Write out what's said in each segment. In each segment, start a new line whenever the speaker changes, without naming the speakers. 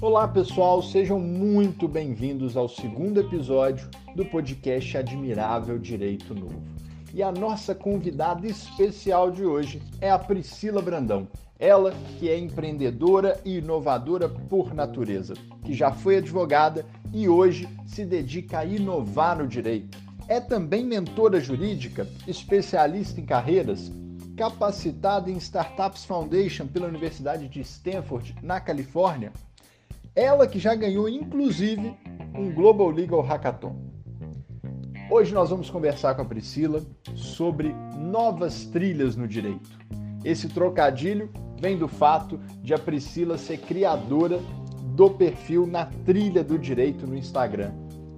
Olá pessoal, sejam muito bem-vindos ao segundo episódio do podcast Admirável Direito Novo. E a nossa convidada especial de hoje é a Priscila Brandão. Ela que é empreendedora e inovadora por natureza, que já foi advogada e hoje se dedica a inovar no direito. É também mentora jurídica, especialista em carreiras, capacitada em Startups Foundation pela Universidade de Stanford, na Califórnia ela que já ganhou, inclusive, um Global Legal Hackathon. Hoje nós vamos conversar com a Priscila sobre novas trilhas no direito. Esse trocadilho vem do fato de a Priscila ser criadora do perfil Na Trilha do Direito no Instagram.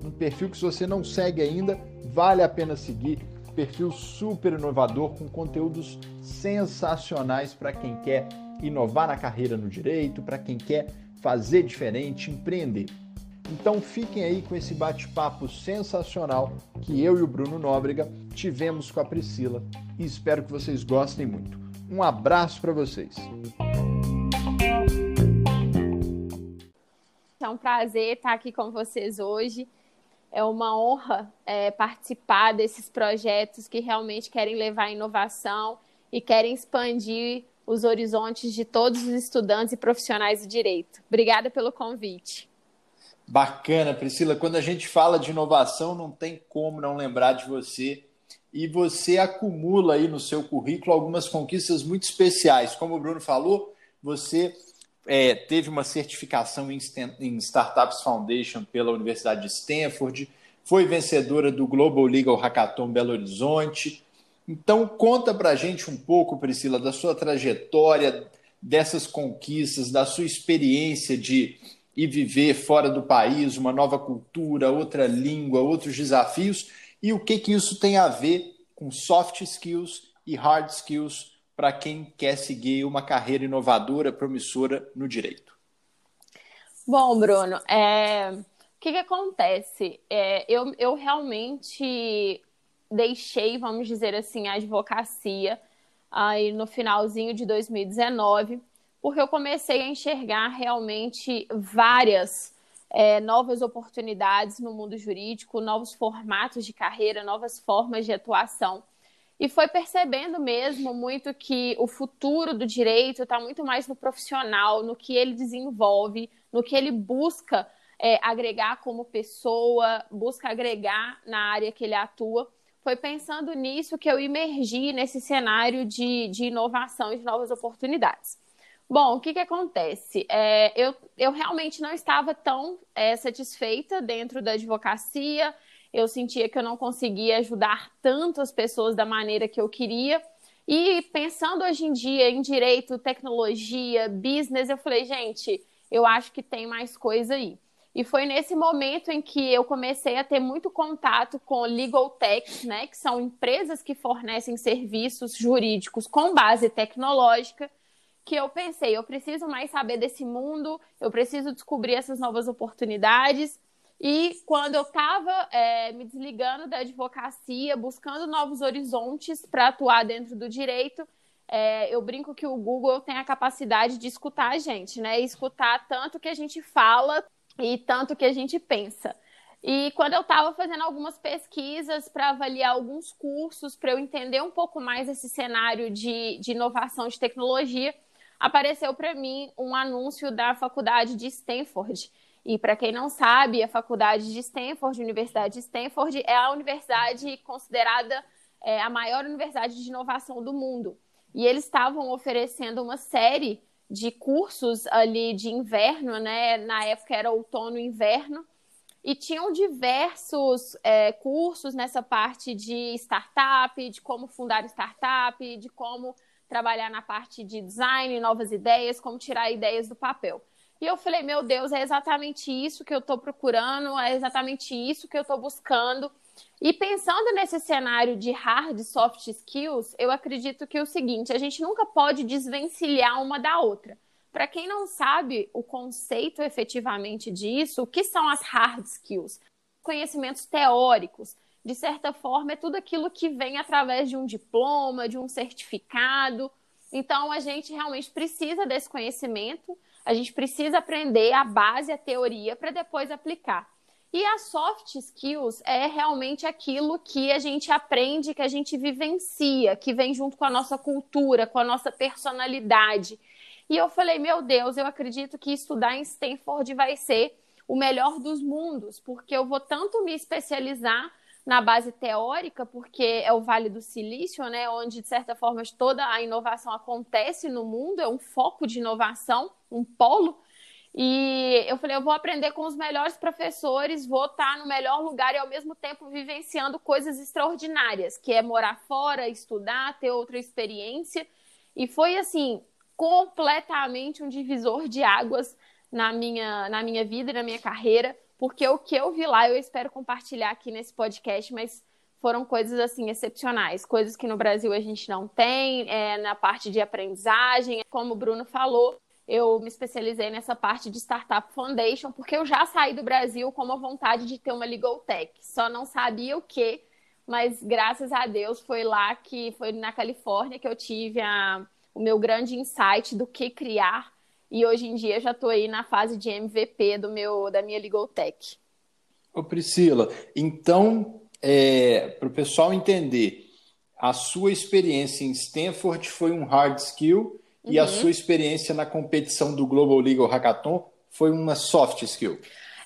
Um perfil que, se você não segue ainda, vale a pena seguir. Perfil super inovador, com conteúdos sensacionais para quem quer inovar na carreira no direito, para quem quer fazer diferente, empreender. Então fiquem aí com esse bate-papo sensacional que eu e o Bruno Nóbrega tivemos com a Priscila e espero que vocês gostem muito. Um abraço para vocês.
É um prazer estar aqui com vocês hoje. É uma honra é, participar desses projetos que realmente querem levar inovação e querem expandir os horizontes de todos os estudantes e profissionais de direito. Obrigada pelo convite.
Bacana, Priscila. Quando a gente fala de inovação, não tem como não lembrar de você. E você acumula aí no seu currículo algumas conquistas muito especiais. Como o Bruno falou, você é, teve uma certificação em, em Startups Foundation pela Universidade de Stanford, foi vencedora do Global Legal Hackathon Belo Horizonte, então, conta para a gente um pouco, Priscila, da sua trajetória, dessas conquistas, da sua experiência de ir viver fora do país, uma nova cultura, outra língua, outros desafios, e o que, que isso tem a ver com soft skills e hard skills para quem quer seguir uma carreira inovadora, promissora no direito.
Bom, Bruno, é... o que, que acontece? É, eu, eu realmente deixei, vamos dizer assim, a advocacia aí no finalzinho de 2019, porque eu comecei a enxergar realmente várias é, novas oportunidades no mundo jurídico, novos formatos de carreira, novas formas de atuação. E foi percebendo mesmo muito que o futuro do direito está muito mais no profissional, no que ele desenvolve, no que ele busca é, agregar como pessoa, busca agregar na área que ele atua foi pensando nisso que eu emergi nesse cenário de, de inovação e de novas oportunidades. Bom, o que, que acontece? É, eu, eu realmente não estava tão é, satisfeita dentro da advocacia, eu sentia que eu não conseguia ajudar tanto as pessoas da maneira que eu queria. E pensando hoje em dia em direito, tecnologia, business, eu falei, gente, eu acho que tem mais coisa aí. E foi nesse momento em que eu comecei a ter muito contato com legal techs, né, que são empresas que fornecem serviços jurídicos com base tecnológica, que eu pensei, eu preciso mais saber desse mundo, eu preciso descobrir essas novas oportunidades. E quando eu estava é, me desligando da advocacia, buscando novos horizontes para atuar dentro do direito, é, eu brinco que o Google tem a capacidade de escutar a gente, né? Escutar tanto que a gente fala e tanto que a gente pensa. E quando eu estava fazendo algumas pesquisas para avaliar alguns cursos, para eu entender um pouco mais esse cenário de, de inovação de tecnologia, apareceu para mim um anúncio da faculdade de Stanford. E para quem não sabe, a faculdade de Stanford, Universidade de Stanford, é a universidade considerada é, a maior universidade de inovação do mundo. E eles estavam oferecendo uma série de cursos ali de inverno, né? Na época era outono e inverno. E tinham diversos é, cursos nessa parte de startup, de como fundar startup, de como trabalhar na parte de design, novas ideias, como tirar ideias do papel. E eu falei, meu Deus, é exatamente isso que eu estou procurando, é exatamente isso que eu estou buscando. E pensando nesse cenário de hard e soft skills, eu acredito que é o seguinte: a gente nunca pode desvencilhar uma da outra. Para quem não sabe o conceito efetivamente disso, o que são as hard skills? Conhecimentos teóricos. De certa forma, é tudo aquilo que vem através de um diploma, de um certificado, Então, a gente realmente precisa desse conhecimento, a gente precisa aprender a base, a teoria, para depois aplicar. E a soft skills é realmente aquilo que a gente aprende, que a gente vivencia, que vem junto com a nossa cultura, com a nossa personalidade. E eu falei, meu Deus, eu acredito que estudar em Stanford vai ser o melhor dos mundos, porque eu vou tanto me especializar na base teórica, porque é o Vale do Silício, né, onde de certa forma toda a inovação acontece no mundo, é um foco de inovação, um polo. E eu falei, eu vou aprender com os melhores professores, vou estar no melhor lugar e ao mesmo tempo vivenciando coisas extraordinárias, que é morar fora, estudar, ter outra experiência. E foi assim, completamente um divisor de águas na minha, na minha vida e na minha carreira porque o que eu vi lá eu espero compartilhar aqui nesse podcast, mas foram coisas assim excepcionais, coisas que no Brasil a gente não tem, é, na parte de aprendizagem, como o Bruno falou, eu me especializei nessa parte de Startup Foundation, porque eu já saí do Brasil com a vontade de ter uma Legal Tech, só não sabia o que, mas graças a Deus foi lá que foi na Califórnia que eu tive a, o meu grande insight do que criar e hoje em dia já estou aí na fase de MVP do meu, da minha Legal Tech.
Ô Priscila, então, é, para o pessoal entender, a sua experiência em Stanford foi um hard skill uhum. e a uhum. sua experiência na competição do Global Legal Hackathon foi uma soft skill.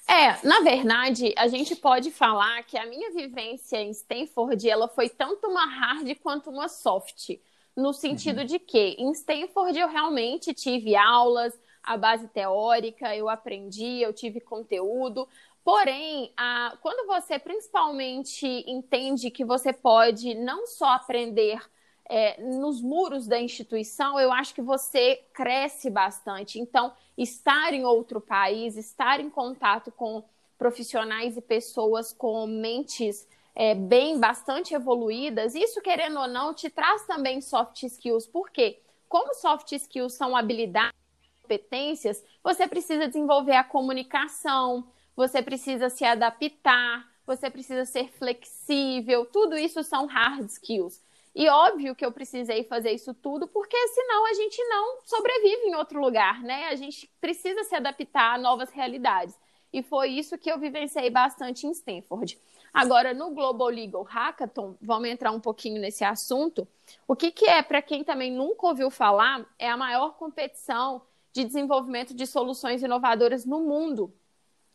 É, na verdade, a gente pode falar que a minha vivência em Stanford, ela foi tanto uma hard quanto uma soft no sentido uhum. de que em Stanford eu realmente tive aulas, a base teórica, eu aprendi, eu tive conteúdo. Porém, a, quando você principalmente entende que você pode não só aprender é, nos muros da instituição, eu acho que você cresce bastante. Então, estar em outro país, estar em contato com profissionais e pessoas com mentes é, bem bastante evoluídas, isso querendo ou não te traz também soft skills. Por quê? Como soft skills são habilidades, competências, você precisa desenvolver a comunicação, você precisa se adaptar, você precisa ser flexível, tudo isso são hard skills. E óbvio que eu precisei fazer isso tudo, porque senão a gente não sobrevive em outro lugar, né? A gente precisa se adaptar a novas realidades. E foi isso que eu vivenciei bastante em Stanford. Agora, no Global Legal Hackathon, vamos entrar um pouquinho nesse assunto. O que, que é, para quem também nunca ouviu falar, é a maior competição de desenvolvimento de soluções inovadoras no mundo,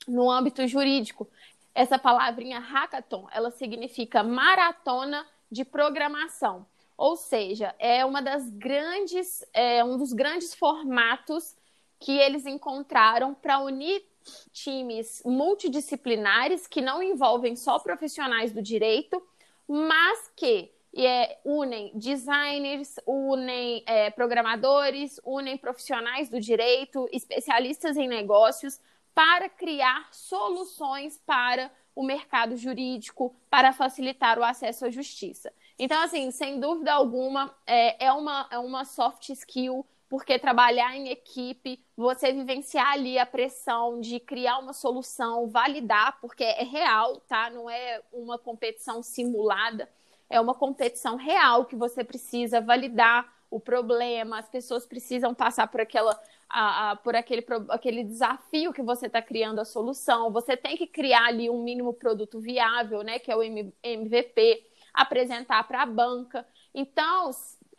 no âmbito jurídico. Essa palavrinha hackathon, ela significa maratona de programação. Ou seja, é uma das grandes, é um dos grandes formatos que eles encontraram para unir times multidisciplinares que não envolvem só profissionais do direito, mas que é, unem designers, unem é, programadores, unem profissionais do direito, especialistas em negócios, para criar soluções para o mercado jurídico, para facilitar o acesso à justiça. Então, assim, sem dúvida alguma, é, é, uma, é uma soft skill porque trabalhar em equipe, você vivenciar ali a pressão de criar uma solução, validar, porque é real, tá? Não é uma competição simulada, é uma competição real que você precisa validar o problema, as pessoas precisam passar por aquela a, a, por aquele, aquele desafio que você está criando a solução. Você tem que criar ali um mínimo produto viável, né? Que é o MVP, apresentar para a banca. Então,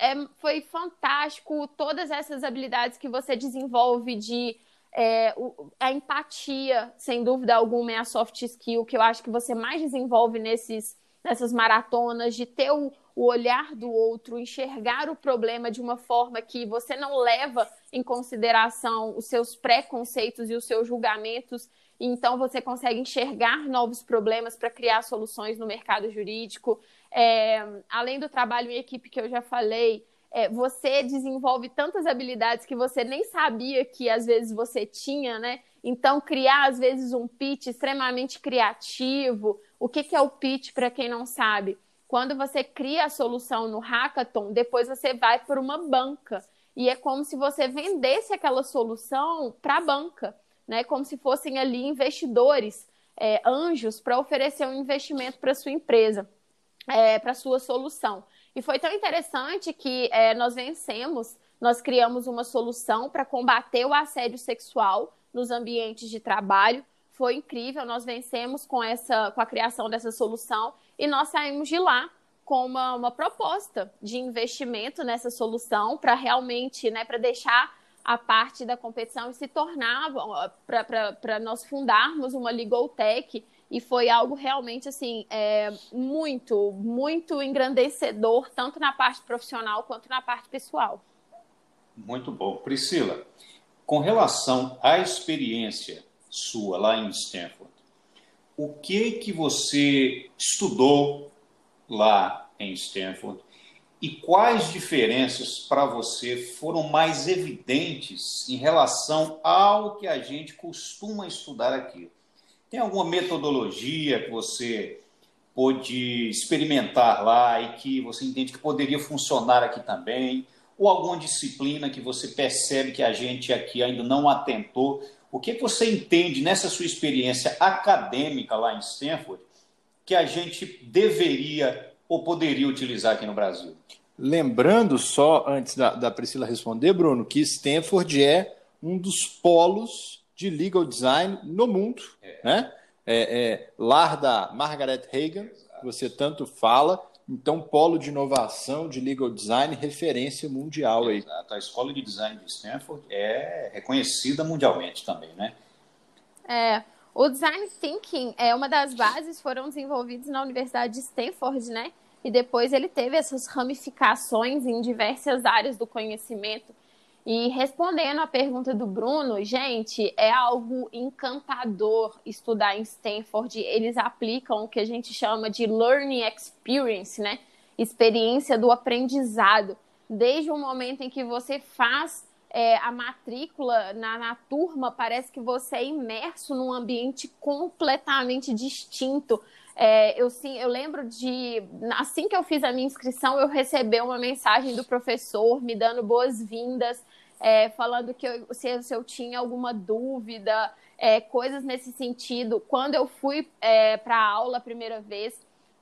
é, foi fantástico todas essas habilidades que você desenvolve de é, a empatia, sem dúvida alguma, é a soft skill que eu acho que você mais desenvolve nesses, nessas maratonas, de ter o, o olhar do outro, enxergar o problema de uma forma que você não leva em consideração os seus preconceitos e os seus julgamentos, então você consegue enxergar novos problemas para criar soluções no mercado jurídico. É, além do trabalho em equipe que eu já falei, é, você desenvolve tantas habilidades que você nem sabia que às vezes você tinha, né? Então, criar às vezes um pitch extremamente criativo. O que, que é o pitch para quem não sabe? Quando você cria a solução no hackathon, depois você vai para uma banca e é como se você vendesse aquela solução para a banca, né? Como se fossem ali investidores, é, anjos, para oferecer um investimento para sua empresa é, para sua solução. E foi tão interessante que é, nós vencemos, nós criamos uma solução para combater o assédio sexual nos ambientes de trabalho. Foi incrível, nós vencemos com, essa, com a criação dessa solução e nós saímos de lá com uma, uma proposta de investimento nessa solução para realmente, né, para deixar a parte da competição e se tornar para nós fundarmos uma legal tech e foi algo realmente assim é, muito muito engrandecedor tanto na parte profissional quanto na parte pessoal.
Muito bom. Priscila com relação à experiência sua lá em Stanford o que que você estudou lá em Stanford e quais diferenças para você foram mais evidentes em relação ao que a gente costuma estudar aqui? Tem alguma metodologia que você pôde experimentar lá e que você entende que poderia funcionar aqui também? Ou alguma disciplina que você percebe que a gente aqui ainda não atentou? O que você entende nessa sua experiência acadêmica lá em Stanford que a gente deveria ou poderia utilizar aqui no Brasil?
Lembrando só, antes da, da Priscila responder, Bruno, que Stanford é um dos polos de legal design no mundo, é. né? É, é, lar da Margaret Hagan, que você tanto fala, então polo de inovação de legal design, referência mundial aí.
Exato. A escola de design de Stanford é reconhecida mundialmente também, né?
É, o design thinking é uma das bases foram desenvolvidos na Universidade de Stanford, né? E depois ele teve essas ramificações em diversas áreas do conhecimento. E respondendo à pergunta do Bruno, gente, é algo encantador estudar em Stanford. Eles aplicam o que a gente chama de learning experience, né? Experiência do aprendizado. Desde o momento em que você faz é, a matrícula na, na turma, parece que você é imerso num ambiente completamente distinto. É, eu, sim, eu lembro de, assim que eu fiz a minha inscrição, eu recebi uma mensagem do professor me dando boas-vindas, é, falando que eu, se, se, eu tinha alguma dúvida, é, coisas nesse sentido. Quando eu fui é, para a aula a primeira vez,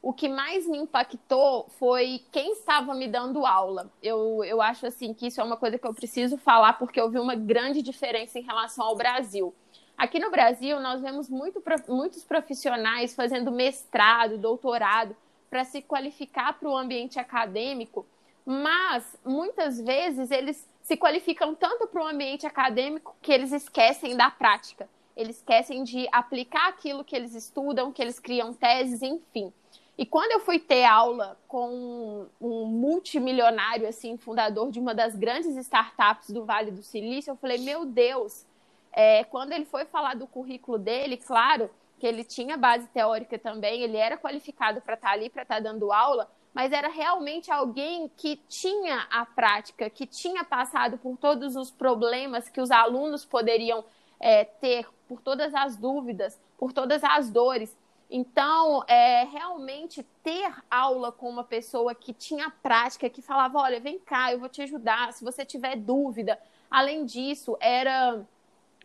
o que mais me impactou foi quem estava me dando aula. Eu, eu acho assim que isso é uma coisa que eu preciso falar porque eu vi uma grande diferença em relação ao Brasil. Aqui no Brasil, nós vemos muito, muitos profissionais fazendo mestrado, doutorado, para se qualificar para o ambiente acadêmico, mas muitas vezes eles se qualificam tanto para o ambiente acadêmico que eles esquecem da prática. Eles esquecem de aplicar aquilo que eles estudam, que eles criam teses, enfim. E quando eu fui ter aula com um multimilionário, assim, fundador de uma das grandes startups do Vale do Silício, eu falei, meu Deus, é, quando ele foi falar do currículo dele, claro que ele tinha base teórica também, ele era qualificado para estar tá ali, para estar tá dando aula, mas era realmente alguém que tinha a prática, que tinha passado por todos os problemas que os alunos poderiam é, ter, por todas as dúvidas, por todas as dores. Então, é, realmente ter aula com uma pessoa que tinha prática, que falava: olha, vem cá, eu vou te ajudar, se você tiver dúvida. Além disso, era,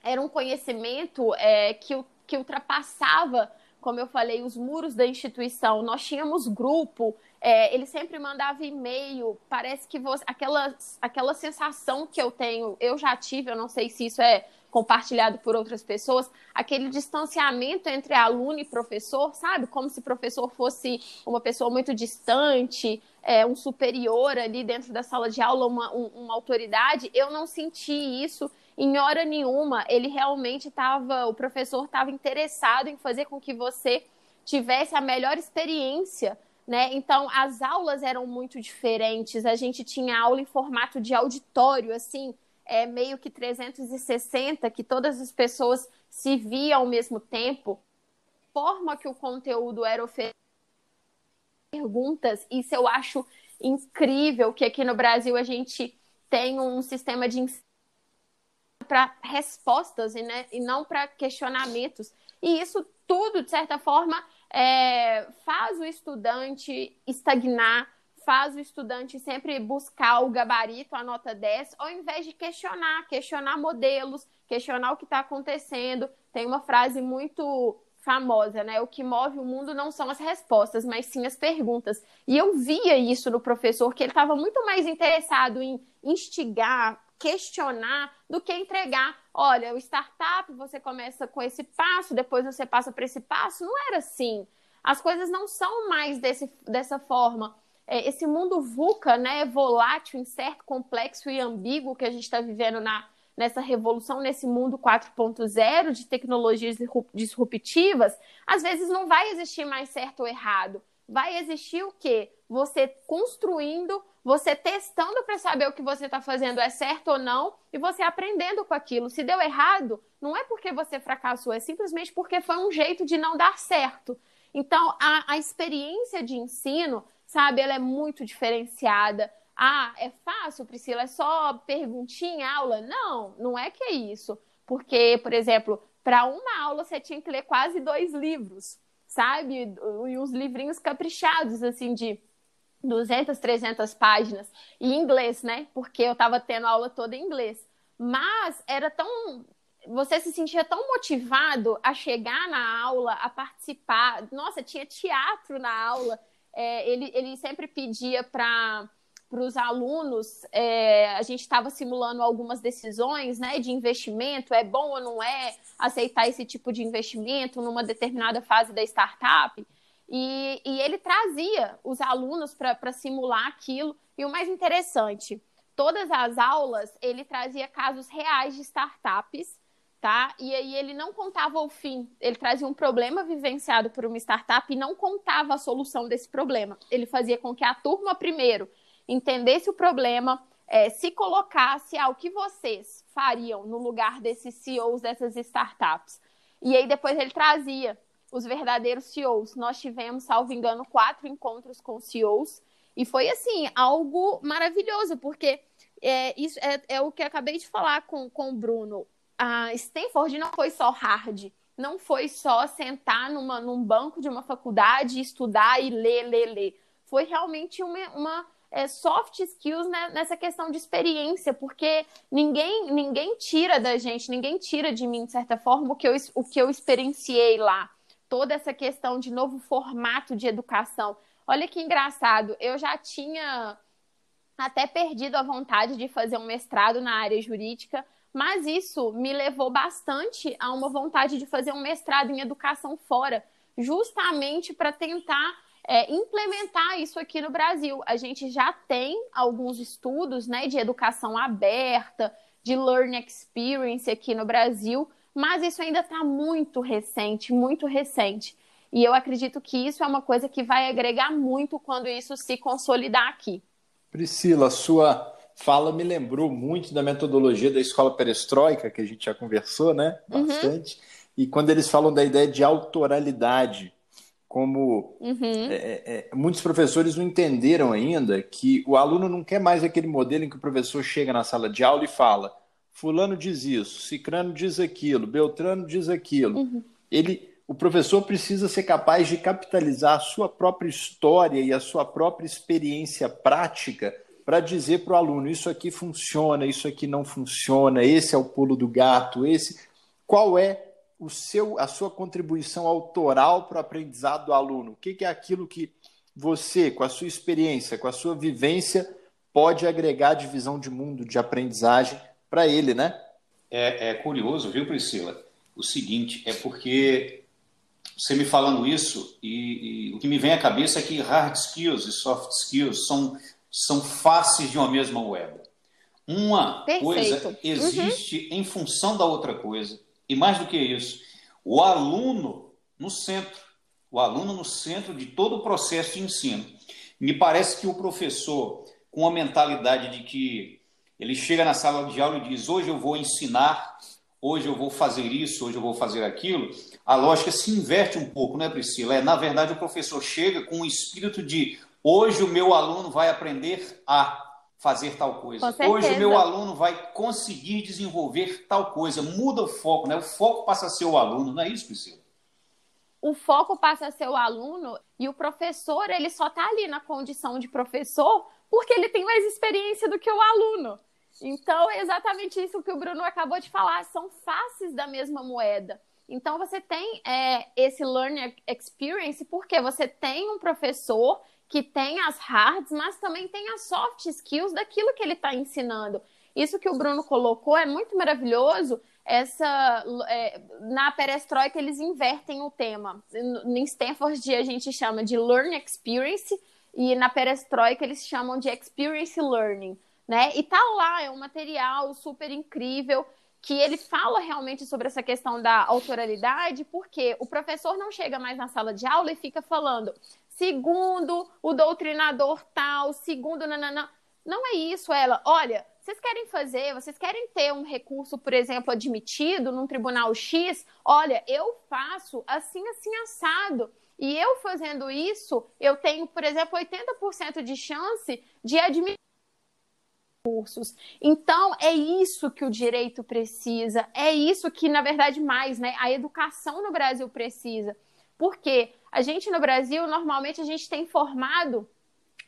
era um conhecimento é, que, que ultrapassava, como eu falei, os muros da instituição. Nós tínhamos grupo, é, ele sempre mandava e-mail. Parece que você, aquela, aquela sensação que eu tenho, eu já tive, eu não sei se isso é compartilhado por outras pessoas, aquele distanciamento entre aluno e professor, sabe? Como se professor fosse uma pessoa muito distante, é, um superior ali dentro da sala de aula, uma, um, uma autoridade. Eu não senti isso em hora nenhuma. Ele realmente estava, o professor estava interessado em fazer com que você tivesse a melhor experiência né? Então, as aulas eram muito diferentes. A gente tinha aula em formato de auditório, assim, é, meio que 360, que todas as pessoas se viam ao mesmo tempo, forma que o conteúdo era oferecido, perguntas, isso eu acho incrível que aqui no Brasil a gente tem um sistema de para respostas e, né, e não para questionamentos. E isso tudo, de certa forma, é, faz o estudante estagnar, faz o estudante sempre buscar o gabarito, a nota 10, ao invés de questionar, questionar modelos, questionar o que está acontecendo. Tem uma frase muito famosa, né? O que move o mundo não são as respostas, mas sim as perguntas. E eu via isso no professor, que ele estava muito mais interessado em instigar, questionar, do que entregar. Olha, o startup, você começa com esse passo, depois você passa para esse passo. Não era assim. As coisas não são mais desse, dessa forma. É, esse mundo VUCA, né, volátil, incerto, complexo e ambíguo que a gente está vivendo na, nessa revolução, nesse mundo 4.0 de tecnologias disruptivas, às vezes não vai existir mais certo ou errado. Vai existir o quê? Você construindo, você testando para saber o que você está fazendo é certo ou não, e você aprendendo com aquilo. Se deu errado, não é porque você fracassou, é simplesmente porque foi um jeito de não dar certo. Então, a, a experiência de ensino, sabe, ela é muito diferenciada. Ah, é fácil, Priscila? É só perguntinha em aula? Não, não é que é isso. Porque, por exemplo, para uma aula você tinha que ler quase dois livros, sabe? E uns livrinhos caprichados, assim, de 200, 300 páginas. E inglês, né? Porque eu estava tendo aula toda em inglês. Mas era tão. Você se sentia tão motivado a chegar na aula, a participar. Nossa, tinha teatro na aula. É, ele, ele sempre pedia para para os alunos, é, a gente estava simulando algumas decisões né, de investimento, é bom ou não é aceitar esse tipo de investimento numa determinada fase da startup. E, e ele trazia os alunos para simular aquilo. E o mais interessante, todas as aulas ele trazia casos reais de startups, tá? E aí ele não contava o fim, ele trazia um problema vivenciado por uma startup e não contava a solução desse problema. Ele fazia com que a turma primeiro entendesse o problema, é, se colocasse ao que vocês fariam no lugar desses CEOs dessas startups. E aí depois ele trazia os verdadeiros CEOs. Nós tivemos, salvo engano, quatro encontros com CEOs. E foi assim, algo maravilhoso, porque é, isso é, é o que acabei de falar com, com o Bruno. A Stanford não foi só hard, não foi só sentar numa, num banco de uma faculdade, estudar e ler, ler, ler. Foi realmente uma, uma é, soft skills né, nessa questão de experiência, porque ninguém, ninguém tira da gente, ninguém tira de mim, de certa forma, o que eu, o que eu experienciei lá. Toda essa questão de novo formato de educação. Olha que engraçado, eu já tinha até perdido a vontade de fazer um mestrado na área jurídica, mas isso me levou bastante a uma vontade de fazer um mestrado em educação fora, justamente para tentar é, implementar isso aqui no Brasil. A gente já tem alguns estudos né, de educação aberta, de learning experience aqui no Brasil, mas isso ainda está muito recente, muito recente. E eu acredito que isso é uma coisa que vai agregar muito quando isso se consolidar aqui.
Priscila, sua fala me lembrou muito da metodologia da escola perestroika, que a gente já conversou, né? Uhum. Bastante. Uhum. E quando eles falam da ideia de autoralidade, como uhum. é, é, é, muitos professores não entenderam ainda que o aluno não quer mais aquele modelo em que o professor chega na sala de aula e fala: Fulano diz isso, Cicrano diz aquilo, Beltrano diz aquilo. Uhum. Ele, o professor precisa ser capaz de capitalizar a sua própria história e a sua própria experiência prática para dizer para o aluno: isso aqui funciona, isso aqui não funciona, esse é o pulo do gato, esse. Qual é o seu, a sua contribuição autoral para o aprendizado do aluno? O que, é aquilo que você, com a sua experiência, com a sua vivência, pode agregar de visão de mundo, de aprendizagem para ele, né?
É, é, curioso, viu, Priscila? O seguinte, é porque você me falando isso, e, e, o que me vem à cabeça é que hard skills e soft skills são, são faces de uma mesma moeda. Uma Perfeito. coisa uhum. existe uhum. em função da outra coisa. E mais do que isso, o aluno no centro, o aluno no centro de todo o processo de ensino. Me parece que o professor, com a mentalidade de que ele chega na sala de aula e diz: hoje eu vou ensinar, hoje eu vou fazer isso, hoje eu vou fazer aquilo, a lógica se inverte um pouco, né, Priscila? É, na verdade, o professor chega com o espírito de: hoje o meu aluno vai aprender a fazer tal coisa. Hoje o meu aluno vai conseguir desenvolver tal coisa. Muda o foco, né? O foco passa a ser o aluno, não é isso, Priscila?
O foco passa a ser o aluno e o professor, ele só está ali na condição de professor porque ele tem mais experiência do que o aluno. Então, é exatamente isso que o Bruno acabou de falar, são faces da mesma moeda. Então você tem é, esse learning experience porque você tem um professor que tem as hards, mas também tem as soft skills daquilo que ele está ensinando. Isso que o Bruno colocou é muito maravilhoso. Essa é, na perestroika eles invertem o tema. Em Stanford a gente chama de learn experience e na perestroika eles chamam de experience learning, né? E tá lá é um material super incrível que ele fala realmente sobre essa questão da autoralidade, porque o professor não chega mais na sala de aula e fica falando segundo o doutrinador tal, segundo nananã. Não é isso, ela. Olha, vocês querem fazer, vocês querem ter um recurso, por exemplo, admitido num tribunal X? Olha, eu faço assim, assim, assado. E eu fazendo isso, eu tenho, por exemplo, 80% de chance de admitir recursos. Então, é isso que o direito precisa, é isso que, na verdade, mais, né? A educação no Brasil precisa. Porque a gente no Brasil, normalmente, a gente tem formado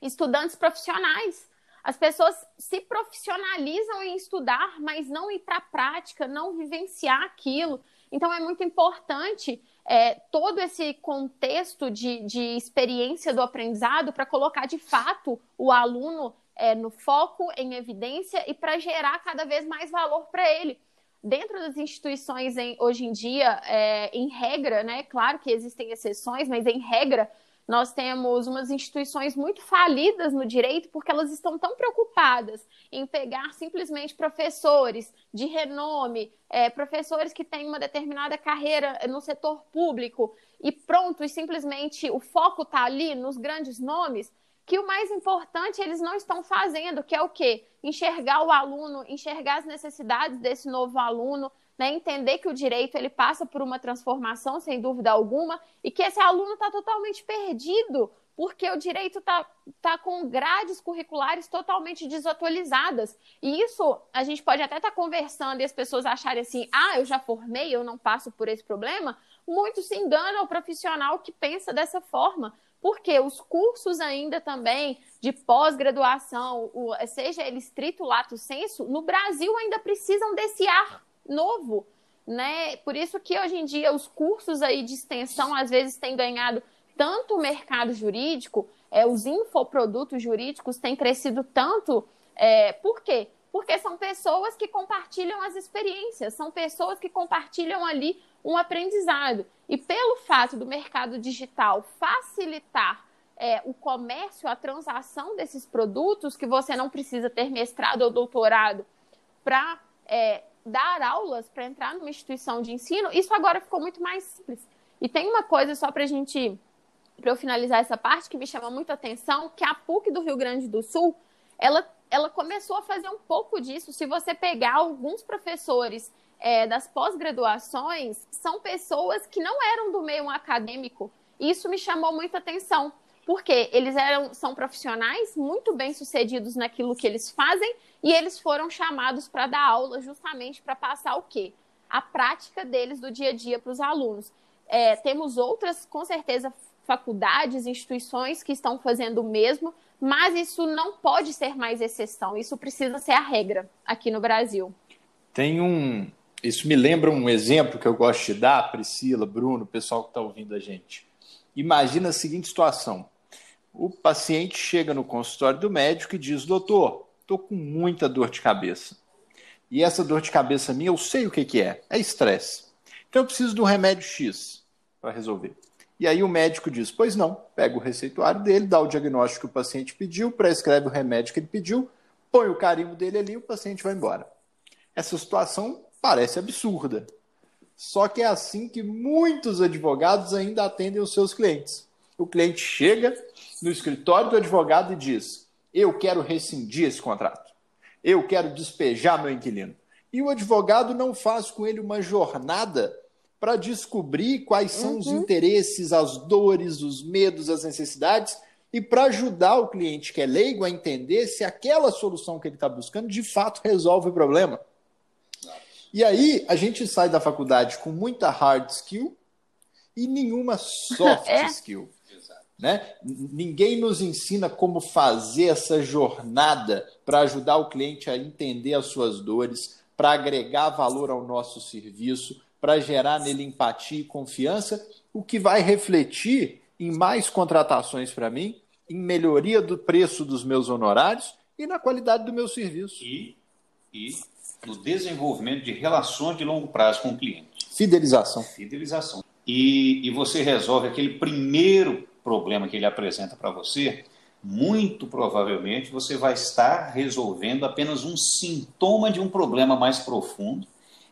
estudantes profissionais. As pessoas se profissionalizam em estudar, mas não ir para a prática, não vivenciar aquilo. Então, é muito importante é, todo esse contexto de, de experiência do aprendizado para colocar de fato o aluno é, no foco, em evidência e para gerar cada vez mais valor para ele dentro das instituições em, hoje em dia, é, em regra, né? Claro que existem exceções, mas em regra, nós temos umas instituições muito falidas no direito porque elas estão tão preocupadas em pegar simplesmente professores de renome, é, professores que têm uma determinada carreira no setor público e pronto, e simplesmente o foco está ali nos grandes nomes que o mais importante eles não estão fazendo, que é o quê? Enxergar o aluno, enxergar as necessidades desse novo aluno, né? entender que o direito ele passa por uma transformação, sem dúvida alguma, e que esse aluno está totalmente perdido, porque o direito está tá com grades curriculares totalmente desatualizadas. E isso a gente pode até estar tá conversando e as pessoas acharem assim: ah, eu já formei, eu não passo por esse problema. Muito se engana o profissional que pensa dessa forma porque os cursos ainda também de pós-graduação, seja ele estrito lato senso, no Brasil ainda precisam desse ar novo, né? Por isso que hoje em dia os cursos aí de extensão às vezes têm ganhado tanto o mercado jurídico, é, os infoprodutos jurídicos têm crescido tanto. É, por quê? Porque são pessoas que compartilham as experiências, são pessoas que compartilham ali um aprendizado. E pelo fato do mercado digital facilitar é, o comércio, a transação desses produtos, que você não precisa ter mestrado ou doutorado para é, dar aulas, para entrar numa instituição de ensino, isso agora ficou muito mais simples. E tem uma coisa só para a gente, para eu finalizar essa parte, que me chama muito atenção, que a PUC do Rio Grande do Sul, ela, ela começou a fazer um pouco disso. Se você pegar alguns professores é, das pós-graduações são pessoas que não eram do meio acadêmico. Isso me chamou muita atenção, porque eles eram, são profissionais muito bem sucedidos naquilo que eles fazem e eles foram chamados para dar aula justamente para passar o quê? A prática deles do dia a dia para os alunos. É, temos outras, com certeza, faculdades, instituições que estão fazendo o mesmo, mas isso não pode ser mais exceção, isso precisa ser a regra aqui no Brasil.
Tem um, isso me lembra um exemplo que eu gosto de dar, Priscila, Bruno, pessoal que está ouvindo a gente. Imagina a seguinte situação: o paciente chega no consultório do médico e diz: Doutor, estou com muita dor de cabeça. E essa dor de cabeça minha, eu sei o que, que é: é estresse. Então eu preciso de um remédio X para resolver. E aí o médico diz: Pois não, pega o receituário dele, dá o diagnóstico que o paciente pediu, prescreve o remédio que ele pediu, põe o carimbo dele ali e o paciente vai embora. Essa situação Parece absurda. Só que é assim que muitos advogados ainda atendem os seus clientes. O cliente chega no escritório do advogado e diz: Eu quero rescindir esse contrato. Eu quero despejar meu inquilino. E o advogado não faz com ele uma jornada para descobrir quais são uhum. os interesses, as dores, os medos, as necessidades e para ajudar o cliente que é leigo a entender se aquela solução que ele está buscando de fato resolve o problema. E aí a gente sai da faculdade com muita hard skill e nenhuma soft é? skill. Né? Ninguém nos ensina como fazer essa jornada para ajudar o cliente a entender as suas dores, para agregar valor ao nosso serviço, para gerar nele empatia e confiança, o que vai refletir em mais contratações para mim, em melhoria do preço dos meus honorários e na qualidade do meu serviço.
E, e no desenvolvimento de relações de longo prazo com o cliente.
Fidelização.
Fidelização. E, e você resolve aquele primeiro problema que ele apresenta para você, muito provavelmente você vai estar resolvendo apenas um sintoma de um problema mais profundo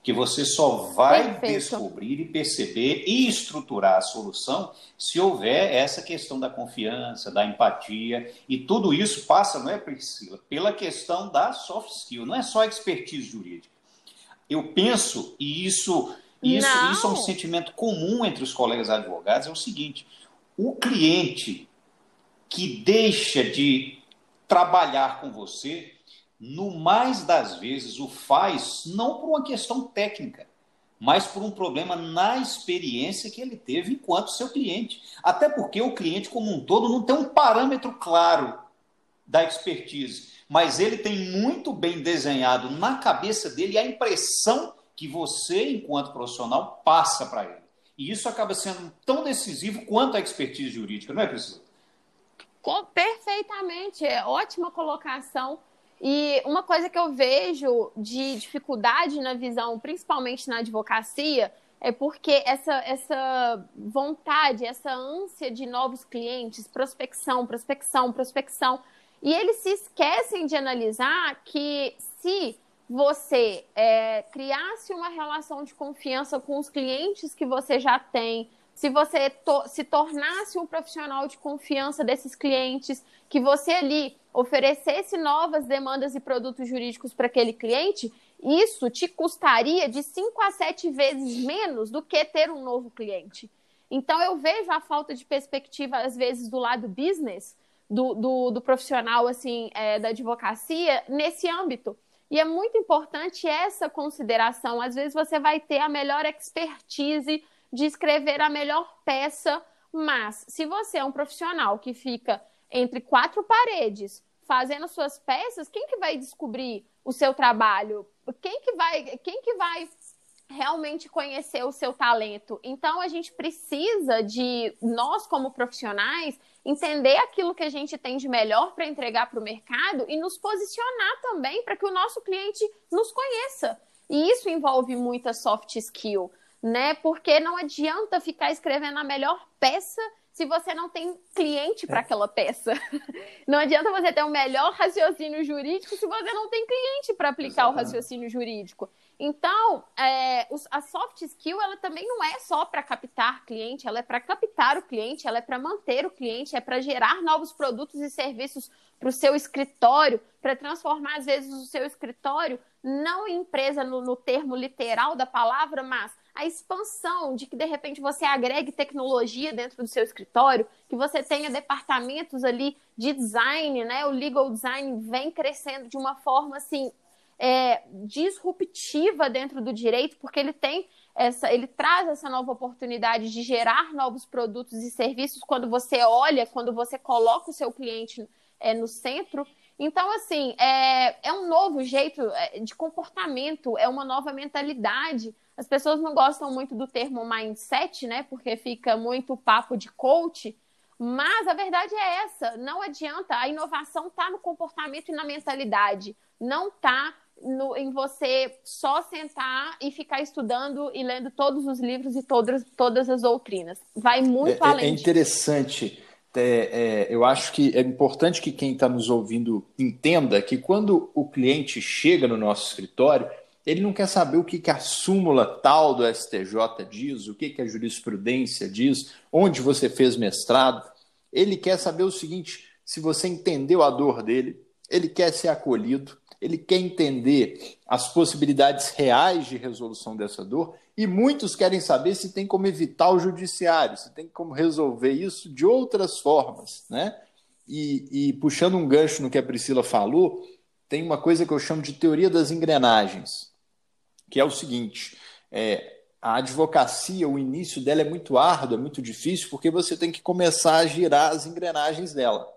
que você só vai Perfeito. descobrir e perceber e estruturar a solução se houver essa questão da confiança, da empatia, e tudo isso passa, não é, Priscila, pela questão da soft skill, não é só expertise jurídica. Eu penso, e isso, isso, isso é um sentimento comum entre os colegas advogados, é o seguinte: o cliente que deixa de trabalhar com você no mais das vezes, o faz não por uma questão técnica, mas por um problema na experiência que ele teve enquanto seu cliente. Até porque o cliente, como um todo, não tem um parâmetro claro da expertise, mas ele tem muito bem desenhado na cabeça dele a impressão que você, enquanto profissional, passa para ele. E isso acaba sendo tão decisivo quanto a expertise jurídica, não é, Priscila?
Perfeitamente, é ótima colocação. E uma coisa que eu vejo de dificuldade na visão, principalmente na advocacia, é porque essa, essa vontade, essa ânsia de novos clientes, prospecção, prospecção, prospecção. E eles se esquecem de analisar que se você é, criasse uma relação de confiança com os clientes que você já tem, se você to se tornasse um profissional de confiança desses clientes, que você ali oferecesse novas demandas e produtos jurídicos para aquele cliente, isso te custaria de 5 a 7 vezes menos do que ter um novo cliente. Então, eu vejo a falta de perspectiva, às vezes, do lado business, do, do, do profissional assim é, da advocacia, nesse âmbito. E é muito importante essa consideração. Às vezes, você vai ter a melhor expertise de escrever a melhor peça, mas se você é um profissional que fica entre quatro paredes, fazendo suas peças, quem que vai descobrir o seu trabalho? Quem que vai, quem que vai realmente conhecer o seu talento? Então a gente precisa de nós como profissionais entender aquilo que a gente tem de melhor para entregar para o mercado e nos posicionar também para que o nosso cliente nos conheça. E isso envolve muita soft skill, né? Porque não adianta ficar escrevendo a melhor peça se você não tem cliente para é. aquela peça. Não adianta você ter o um melhor raciocínio jurídico se você não tem cliente para aplicar o raciocínio jurídico. Então, é, a soft skill ela também não é só para captar cliente, ela é para captar o cliente, ela é para manter o cliente, é para gerar novos produtos e serviços para o seu escritório, para transformar às vezes o seu escritório não em empresa no, no termo literal da palavra, mas a expansão de que de repente você agregue tecnologia dentro do seu escritório, que você tenha departamentos ali de design, né? O legal design vem crescendo de uma forma assim é, disruptiva dentro do direito, porque ele tem essa, ele traz essa nova oportunidade de gerar novos produtos e serviços quando você olha, quando você coloca o seu cliente é, no centro. Então, assim, é, é um novo jeito é, de comportamento, é uma nova mentalidade as pessoas não gostam muito do termo mindset, né? Porque fica muito papo de coach. Mas a verdade é essa: não adianta. A inovação está no comportamento e na mentalidade. Não está em você só sentar e ficar estudando e lendo todos os livros e todas, todas as doutrinas. Vai muito
é, é
além.
É interessante. É, é, eu acho que é importante que quem está nos ouvindo entenda que quando o cliente chega no nosso escritório, ele não quer saber o que, que a súmula tal do STJ diz, o que, que a jurisprudência diz, onde você fez mestrado. Ele quer saber o seguinte: se você entendeu a dor dele, ele quer ser acolhido, ele quer entender as possibilidades reais de resolução dessa dor, e muitos querem saber se tem como evitar o judiciário, se tem como resolver isso de outras formas. Né? E, e puxando um gancho no que a Priscila falou, tem uma coisa que eu chamo de teoria das engrenagens que é o seguinte: é, a advocacia, o início dela é muito árduo, é muito difícil, porque você tem que começar a girar as engrenagens dela.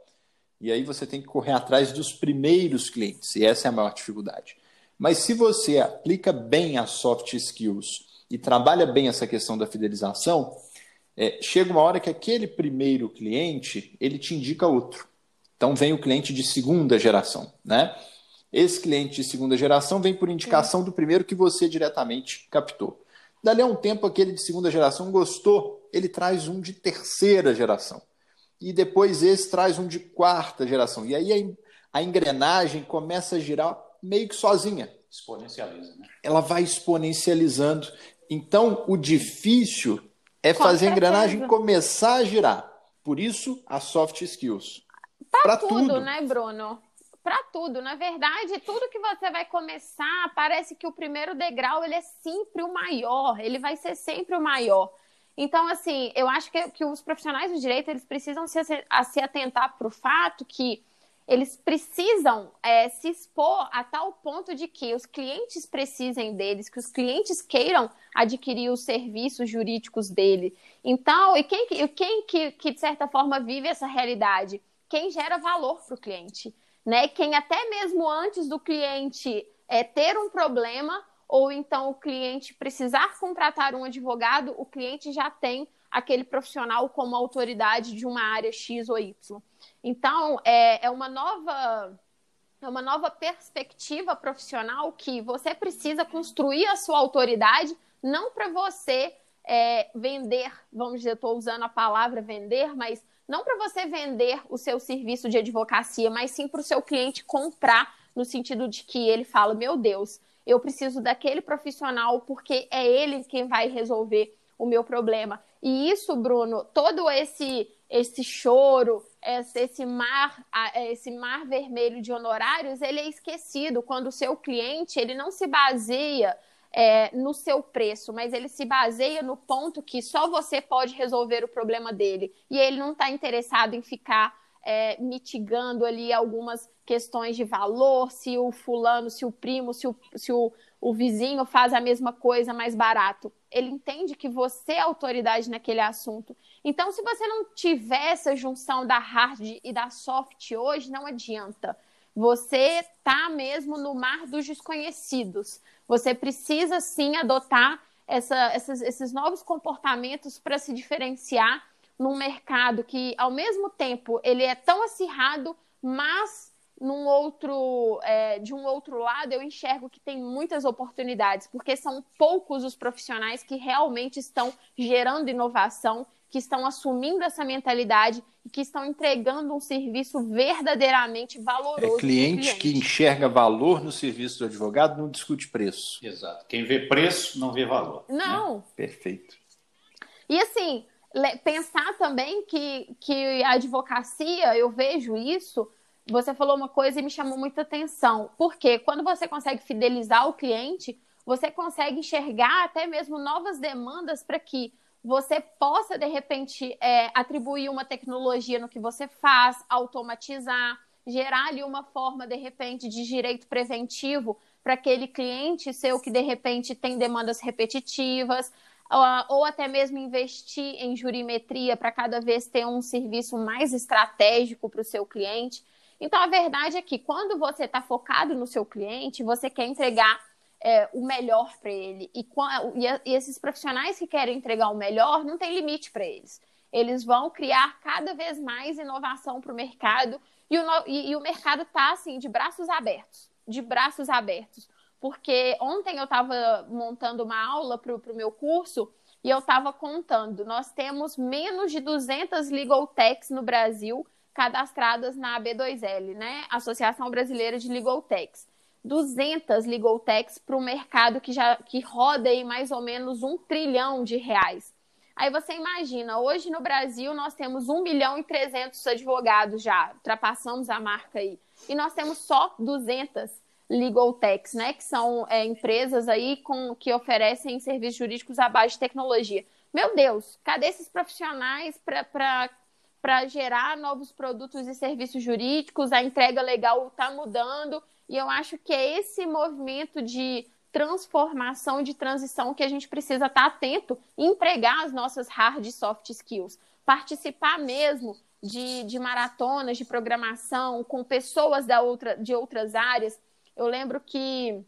E aí você tem que correr atrás dos primeiros clientes, e essa é a maior dificuldade. Mas se você aplica bem as soft skills e trabalha bem essa questão da fidelização, é, chega uma hora que aquele primeiro cliente ele te indica outro. Então vem o cliente de segunda geração, né? Esse cliente de segunda geração vem por indicação do primeiro que você diretamente captou. Dali a um tempo, aquele de segunda geração gostou, ele traz um de terceira geração. E depois esse traz um de quarta geração. E aí a engrenagem começa a girar meio que sozinha.
Exponencializa, né?
Ela vai exponencializando. Então, o difícil é Com fazer certeza. a engrenagem começar a girar. Por isso, as soft skills.
Para tudo, tudo, né, Bruno? Para tudo. Na verdade, tudo que você vai começar, parece que o primeiro degrau ele é sempre o maior. Ele vai ser sempre o maior. Então, assim, eu acho que, que os profissionais do direito eles precisam se, a, se atentar para o fato que eles precisam é, se expor a tal ponto de que os clientes precisem deles, que os clientes queiram adquirir os serviços jurídicos dele. Então, e quem, quem que, que de certa forma vive essa realidade? Quem gera valor para o cliente, né? Quem até mesmo antes do cliente é, ter um problema ou então o cliente precisar contratar um advogado, o cliente já tem aquele profissional como autoridade de uma área X ou Y. Então, é, é uma nova é uma nova perspectiva profissional que você precisa construir a sua autoridade, não para você é, vender, vamos dizer, estou usando a palavra vender, mas não para você vender o seu serviço de advocacia, mas sim para o seu cliente comprar, no sentido de que ele fala: meu Deus, eu preciso daquele profissional porque é ele quem vai resolver o meu problema. E isso, Bruno, todo esse esse choro, esse mar, esse mar vermelho de honorários, ele é esquecido quando o seu cliente ele não se baseia é, no seu preço, mas ele se baseia no ponto que só você pode resolver o problema dele. E ele não está interessado em ficar é, mitigando ali algumas questões de valor, se o fulano, se o primo, se o, se o, o vizinho faz a mesma coisa mais barato. Ele entende que você é autoridade naquele assunto. Então, se você não tiver essa junção da hard e da soft hoje, não adianta. Você tá mesmo no mar dos desconhecidos. Você precisa sim adotar essa, essas, esses novos comportamentos para se diferenciar num mercado que, ao mesmo tempo, ele é tão acirrado, mas num outro, é, de um outro lado, eu enxergo que tem muitas oportunidades, porque são poucos os profissionais que realmente estão gerando inovação, que estão assumindo essa mentalidade e que estão entregando um serviço verdadeiramente valoroso.
É cliente, cliente. que enxerga valor no serviço do advogado não discute preço.
Exato. Quem vê preço não vê valor.
Né? Não.
Né? Perfeito.
E assim, pensar também que, que a advocacia, eu vejo isso, você falou uma coisa e me chamou muita atenção. Porque quando você consegue fidelizar o cliente, você consegue enxergar até mesmo novas demandas para que você possa, de repente, é, atribuir uma tecnologia no que você faz, automatizar, gerar ali uma forma, de repente, de direito preventivo para aquele cliente seu que, de repente, tem demandas repetitivas, ou até mesmo investir em jurimetria para cada vez ter um serviço mais estratégico para o seu cliente. Então, a verdade é que quando você está focado no seu cliente, você quer entregar é, o melhor para ele. E, e, esses profissionais que querem entregar o melhor, não tem limite para eles. Eles vão criar cada vez mais inovação para o mercado e o, e, e o mercado está assim, de braços abertos de braços abertos. Porque ontem eu estava montando uma aula para o meu curso e eu estava contando. Nós temos menos de 200 legal techs no Brasil cadastradas na AB2L, né? Associação Brasileira de Legal Techs. 200 legal techs para o mercado que já que roda aí mais ou menos um trilhão de reais. Aí você imagina, hoje no Brasil nós temos 1 milhão e 300 advogados já, ultrapassamos a marca aí. E nós temos só 200 legal techs, né, que são é, empresas aí com, que oferecem serviços jurídicos à base de tecnologia. Meu Deus, cadê esses profissionais para gerar novos produtos e serviços jurídicos? A entrega legal está mudando e eu acho que é esse movimento de transformação, de transição que a gente precisa estar atento e empregar as nossas hard e soft skills. Participar mesmo de, de maratonas de programação com pessoas da outra, de outras áreas. Eu lembro que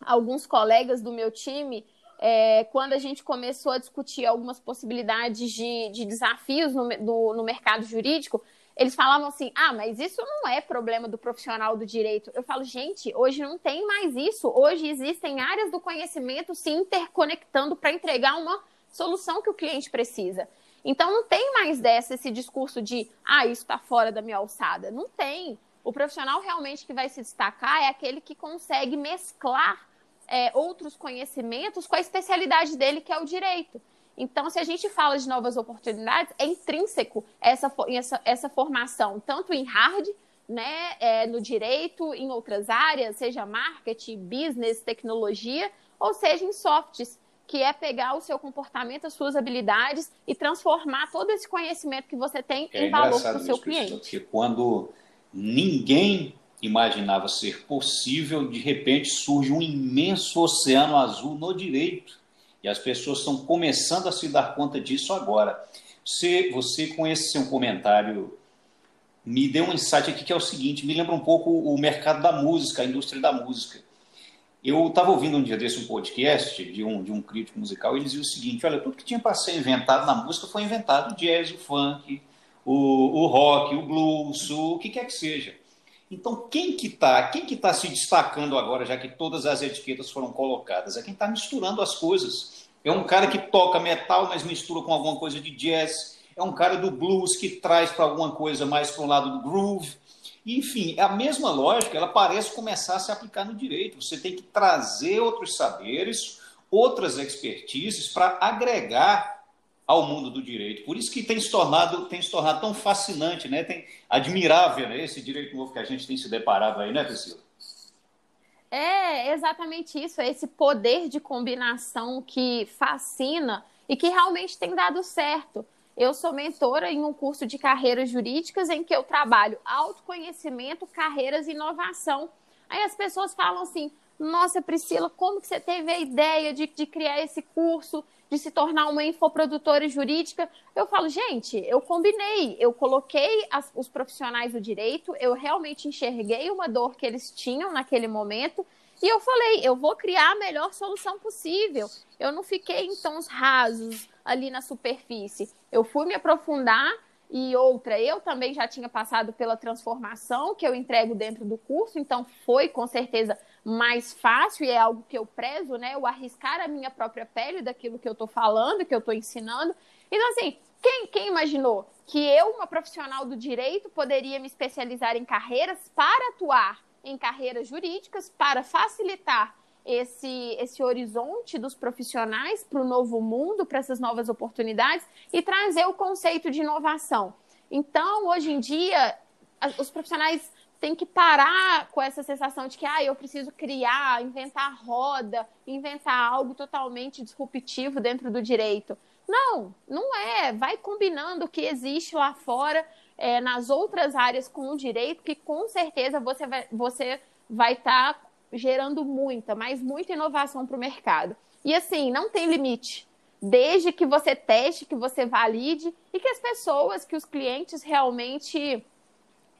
alguns colegas do meu time é, quando a gente começou a discutir algumas possibilidades de, de desafios no, do, no mercado jurídico, eles falavam assim: ah, mas isso não é problema do profissional do direito. Eu falo, gente, hoje não tem mais isso. Hoje existem áreas do conhecimento se interconectando para entregar uma solução que o cliente precisa. Então não tem mais dessa esse discurso de ah, isso está fora da minha alçada. Não tem. O profissional realmente que vai se destacar é aquele que consegue mesclar é, outros conhecimentos com a especialidade dele, que é o direito. Então, se a gente fala de novas oportunidades, é intrínseco essa, essa, essa formação, tanto em hard, né, é, no direito, em outras áreas, seja marketing, business, tecnologia, ou seja em softs, que é pegar o seu comportamento, as suas habilidades e transformar todo esse conhecimento que você tem é em valor para o seu cliente.
Porque quando ninguém imaginava ser possível, de repente surge um imenso oceano azul no direito e as pessoas estão começando a se dar conta disso agora. Você, você com esse seu comentário, me deu um insight aqui que é o seguinte: me lembra um pouco o mercado da música, a indústria da música. Eu estava ouvindo um dia desse um podcast de um, de um crítico musical e ele dizia o seguinte: olha, tudo que tinha para ser inventado na música foi inventado: o jazz, o funk, o, o rock, o blues, o que quer que seja. Então, quem que está quem que tá se destacando agora, já que todas as etiquetas foram colocadas? É quem está misturando as coisas. É um cara que toca metal, mas mistura com alguma coisa de jazz. É um cara do blues que traz para alguma coisa mais para o lado do groove. Enfim, a mesma lógica, ela parece começar a se aplicar no direito. Você tem que trazer outros saberes, outras expertises para agregar ao mundo do direito. Por isso que tem se tornado, tem se tornado tão fascinante, né? Tem admirável né? esse direito novo que a gente tem se deparado aí, né, Priscila?
É exatamente isso, é esse poder de combinação que fascina e que realmente tem dado certo. Eu sou mentora em um curso de carreiras jurídicas em que eu trabalho autoconhecimento, carreiras e inovação. Aí as pessoas falam assim: Nossa, Priscila, como que você teve a ideia de, de criar esse curso? De se tornar uma infoprodutora jurídica. Eu falo, gente, eu combinei, eu coloquei as, os profissionais do direito, eu realmente enxerguei uma dor que eles tinham naquele momento e eu falei, eu vou criar a melhor solução possível. Eu não fiquei em tons rasos ali na superfície. Eu fui me aprofundar e outra, eu também já tinha passado pela transformação que eu entrego dentro do curso, então foi com certeza mais fácil e é algo que eu prezo, né? O arriscar a minha própria pele daquilo que eu estou falando, que eu estou ensinando. Então, assim, quem, quem imaginou que eu, uma profissional do direito, poderia me especializar em carreiras para atuar em carreiras jurídicas, para facilitar esse, esse horizonte dos profissionais para o novo mundo, para essas novas oportunidades e trazer o conceito de inovação. Então, hoje em dia, os profissionais tem que parar com essa sensação de que ah, eu preciso criar, inventar roda, inventar algo totalmente disruptivo dentro do direito. Não, não é. Vai combinando o que existe lá fora, é, nas outras áreas com o direito, que com certeza você vai estar você vai tá gerando muita, mas muita inovação para o mercado. E assim, não tem limite. Desde que você teste, que você valide e que as pessoas, que os clientes realmente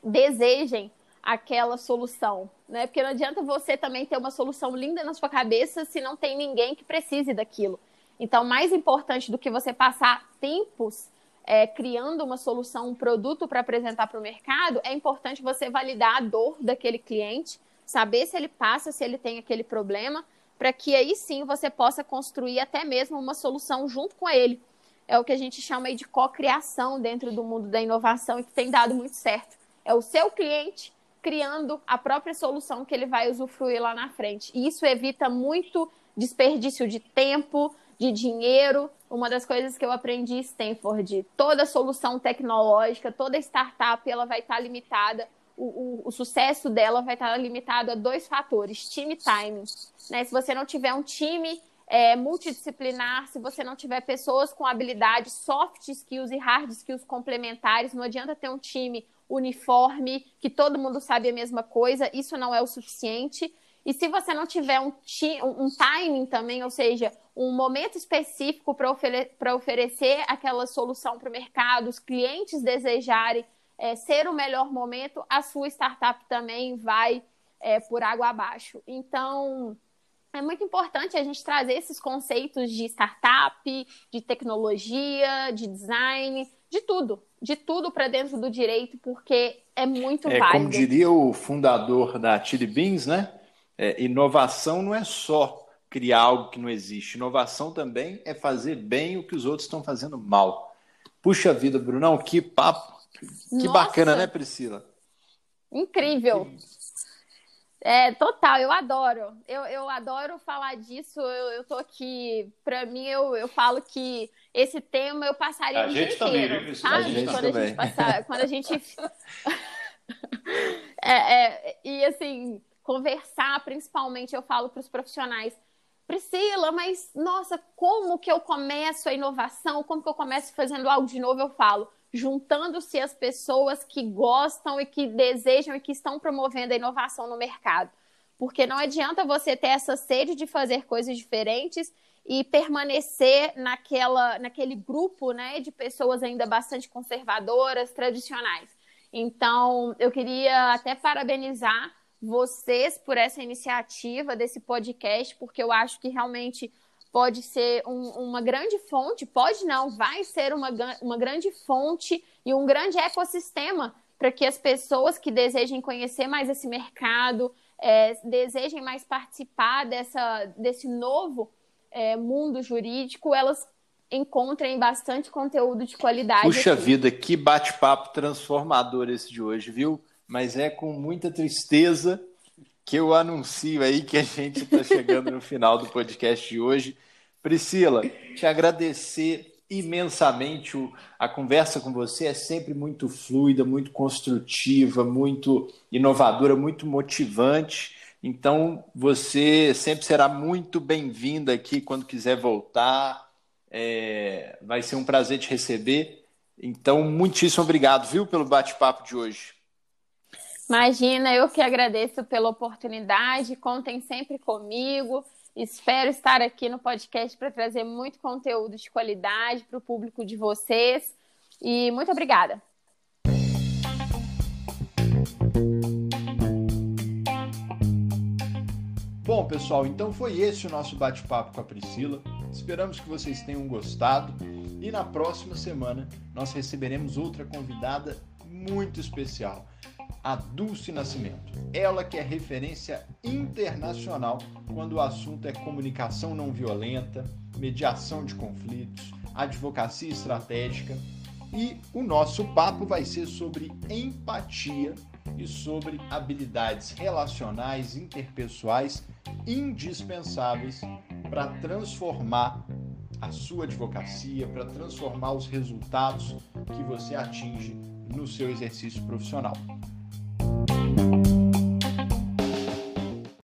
desejem aquela solução, né? Porque não adianta você também ter uma solução linda na sua cabeça se não tem ninguém que precise daquilo. Então, mais importante do que você passar tempos é, criando uma solução, um produto para apresentar para o mercado, é importante você validar a dor daquele cliente, saber se ele passa, se ele tem aquele problema, para que aí sim você possa construir até mesmo uma solução junto com ele. É o que a gente chama de co-criação dentro do mundo da inovação e que tem dado muito certo. É o seu cliente criando a própria solução que ele vai usufruir lá na frente. E isso evita muito desperdício de tempo, de dinheiro. Uma das coisas que eu aprendi em Stanford, toda solução tecnológica, toda startup, ela vai estar limitada, o, o, o sucesso dela vai estar limitado a dois fatores, time e timing. Né? Se você não tiver um time é, multidisciplinar, se você não tiver pessoas com habilidades, soft skills e hard skills complementares, não adianta ter um time uniforme, que todo mundo sabe a mesma coisa, isso não é o suficiente. E se você não tiver um, um timing também, ou seja, um momento específico para ofere oferecer aquela solução para o mercado, os clientes desejarem é, ser o melhor momento, a sua startup também vai é, por água abaixo. Então, é muito importante a gente trazer esses conceitos de startup, de tecnologia, de design, de tudo, de tudo para dentro do direito, porque é muito
é,
válido.
Como diria o fundador da Chili Beans, né? É, inovação não é só criar algo que não existe. Inovação também é fazer bem o que os outros estão fazendo mal. Puxa vida, Brunão, que papo. Que Nossa. bacana, né, Priscila?
Incrível. É, total, eu adoro. Eu, eu adoro falar disso. Eu, eu tô aqui, para mim, eu, eu falo que esse tema eu passaria
a
o
dia
inteiro.
Também,
sabe? A
gente
quando,
também.
A gente passar, quando a gente. é, é, e assim, conversar, principalmente, eu falo para os profissionais. Priscila, mas nossa, como que eu começo a inovação? Como que eu começo fazendo algo de novo? Eu falo, juntando-se as pessoas que gostam e que desejam e que estão promovendo a inovação no mercado. Porque não adianta você ter essa sede de fazer coisas diferentes e permanecer naquela, naquele grupo né, de pessoas ainda bastante conservadoras, tradicionais. Então, eu queria até parabenizar vocês por essa iniciativa desse podcast, porque eu acho que realmente pode ser um, uma grande fonte, pode não, vai ser uma, uma grande fonte e um grande ecossistema para que as pessoas que desejem conhecer mais esse mercado, é, desejem mais participar dessa, desse novo é, mundo jurídico, elas encontrem bastante conteúdo de qualidade.
Puxa aqui. vida, que bate-papo transformador esse de hoje, viu? Mas é com muita tristeza que eu anuncio aí que a gente está chegando no final do podcast de hoje. Priscila, te agradecer imensamente. A conversa com você é sempre muito fluida, muito construtiva, muito inovadora, muito motivante. Então, você sempre será muito bem-vinda aqui quando quiser voltar. É... vai ser um prazer te receber. Então, muitíssimo obrigado, viu, pelo bate-papo de hoje.
Imagina, eu que agradeço pela oportunidade. Contem sempre comigo. Espero estar aqui no podcast para trazer muito conteúdo de qualidade para o público de vocês. E muito obrigada.
Bom, pessoal, então foi esse o nosso bate-papo com a Priscila. Esperamos que vocês tenham gostado. E na próxima semana nós receberemos outra convidada muito especial a Dulce Nascimento. Ela que é referência internacional quando o assunto é comunicação não violenta, mediação de conflitos, advocacia estratégica. E o nosso papo vai ser sobre empatia e sobre habilidades relacionais interpessoais indispensáveis para transformar a sua advocacia, para transformar os resultados que você atinge no seu exercício profissional.